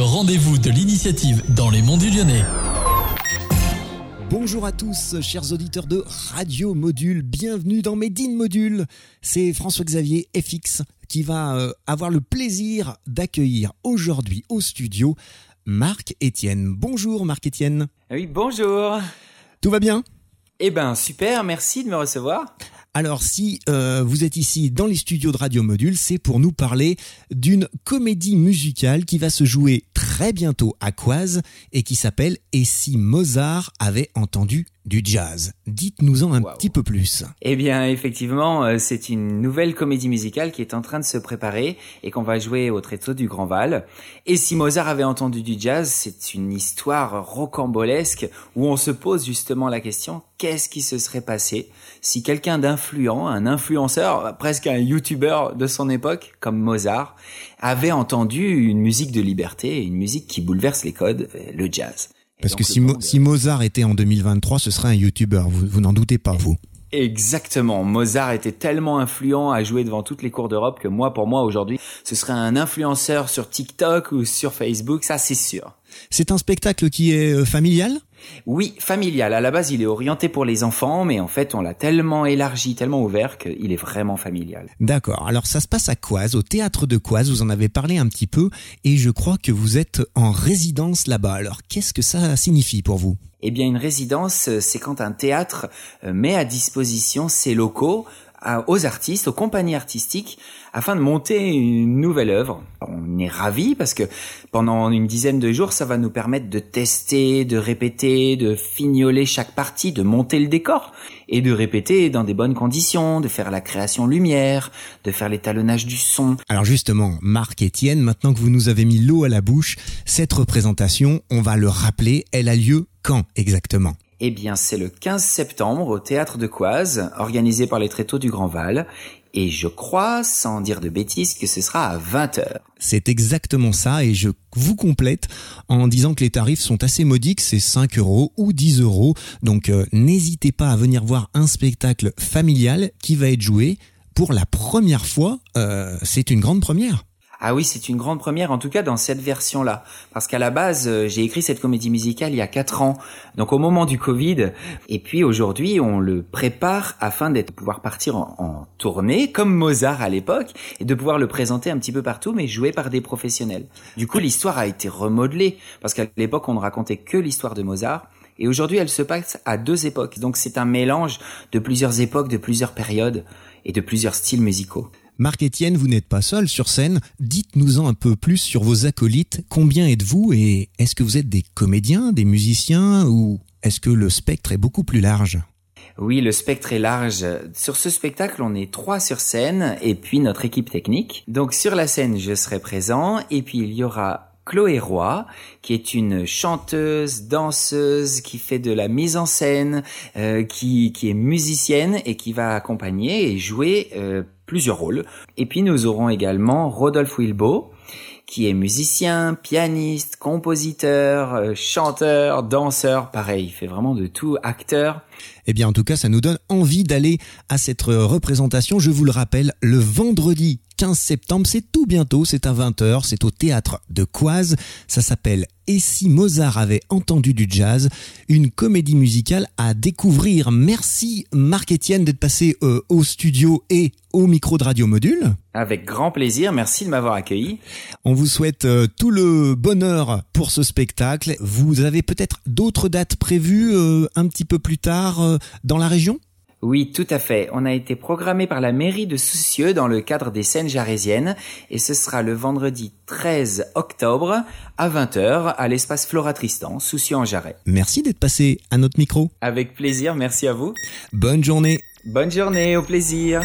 rendez-vous de l'initiative dans les monts du Lyonnais. Bonjour à tous, chers auditeurs de Radio Module. Bienvenue dans Medine Module. C'est François-Xavier FX qui va euh, avoir le plaisir d'accueillir aujourd'hui au studio Marc Étienne. Bonjour Marc Étienne. Oui, bonjour. Tout va bien? Eh ben super, merci de me recevoir. Alors si euh, vous êtes ici dans les studios de Radio Module, c'est pour nous parler d'une comédie musicale qui va se jouer très bientôt à Coise et qui s'appelle Et si Mozart avait entendu du jazz. Dites-nous-en un petit peu plus. Eh bien, effectivement, euh, c'est une nouvelle comédie musicale qui est en train de se préparer et qu'on va jouer au Tréteau du Grand Val. Et si Mozart avait entendu du jazz, c'est une histoire rocambolesque où on se pose justement la question qu'est-ce qui se serait passé si quelqu'un d'influent, un influenceur, presque un YouTuber de son époque, comme Mozart, avait entendu une musique de liberté, une musique qui bouleverse les codes, euh, le jazz. Parce que si, si, Mozart était en 2023, ce serait un YouTuber, vous, vous n'en doutez pas, vous. Exactement. Mozart était tellement influent à jouer devant toutes les cours d'Europe que moi, pour moi, aujourd'hui, ce serait un influenceur sur TikTok ou sur Facebook, ça c'est sûr. C'est un spectacle qui est euh, familial? Oui, familial. À la base, il est orienté pour les enfants, mais en fait, on l'a tellement élargi, tellement ouvert qu'il est vraiment familial. D'accord. Alors, ça se passe à Coise, au théâtre de Coise. Vous en avez parlé un petit peu, et je crois que vous êtes en résidence là-bas. Alors, qu'est-ce que ça signifie pour vous? Eh bien, une résidence, c'est quand un théâtre euh, met à disposition ses locaux aux artistes, aux compagnies artistiques, afin de monter une nouvelle œuvre. On est ravis parce que pendant une dizaine de jours, ça va nous permettre de tester, de répéter, de fignoler chaque partie, de monter le décor et de répéter dans des bonnes conditions, de faire la création lumière, de faire l'étalonnage du son. Alors justement, Marc Etienne, maintenant que vous nous avez mis l'eau à la bouche, cette représentation, on va le rappeler, elle a lieu quand exactement? Eh bien, c'est le 15 septembre au théâtre de Coise, organisé par les Tréteaux du Grand Val. Et je crois, sans dire de bêtises, que ce sera à 20h. C'est exactement ça, et je vous complète en disant que les tarifs sont assez modiques, c'est 5 euros ou 10 euros. Donc euh, n'hésitez pas à venir voir un spectacle familial qui va être joué pour la première fois. Euh, c'est une grande première. Ah oui, c'est une grande première, en tout cas dans cette version-là. Parce qu'à la base, euh, j'ai écrit cette comédie musicale il y a quatre ans, donc au moment du Covid. Et puis aujourd'hui, on le prépare afin d'être pouvoir partir en, tournée, comme Mozart à l'époque, et de pouvoir le présenter un petit peu partout, mais joué par des professionnels. Du coup, l'histoire a été remodelée, parce qu'à l'époque, on ne racontait que l'histoire de Mozart. Et aujourd'hui, elle se passe à deux époques. Donc c'est un mélange de plusieurs époques, de plusieurs périodes et de plusieurs styles musicaux. Marc Etienne, vous n'êtes pas seul sur scène. Dites-nous-en un peu plus sur vos acolytes. Combien êtes-vous et est-ce que vous êtes des comédiens, des musiciens ou est-ce que le spectre est beaucoup plus large? Oui, le spectre est large. Sur ce spectacle, on est trois sur scène et puis notre équipe technique. Donc sur la scène, je serai présent et puis il y aura Chloé Roy, qui est une chanteuse, danseuse, qui fait de la mise en scène, euh, qui, qui est musicienne et qui va accompagner et jouer euh, plusieurs rôles. Et puis nous aurons également Rodolphe Wilbo, qui est musicien, pianiste, compositeur, euh, chanteur, danseur, pareil, il fait vraiment de tout, acteur. Eh bien, en tout cas, ça nous donne envie d'aller à cette représentation. Je vous le rappelle, le vendredi 15 septembre, c'est tout bientôt, c'est à 20h, c'est au théâtre de Coise. Ça s'appelle Et si Mozart avait entendu du jazz? Une comédie musicale à découvrir. Merci Marc Etienne d'être passé euh, au studio et au micro de Radio Module. Avec grand plaisir, merci de m'avoir accueilli. On vous souhaite euh, tout le bonheur pour ce spectacle. Vous avez peut-être d'autres dates prévues euh, un petit peu plus tard dans la région? Oui, tout à fait. On a été programmé par la mairie de Soucieux dans le cadre des scènes jarésiennes et ce sera le vendredi 13 octobre à 20h à l'espace Flora Tristan, Soucieux en Jarret. Merci d'être passé à notre micro. Avec plaisir, merci à vous. Bonne journée. Bonne journée, au plaisir.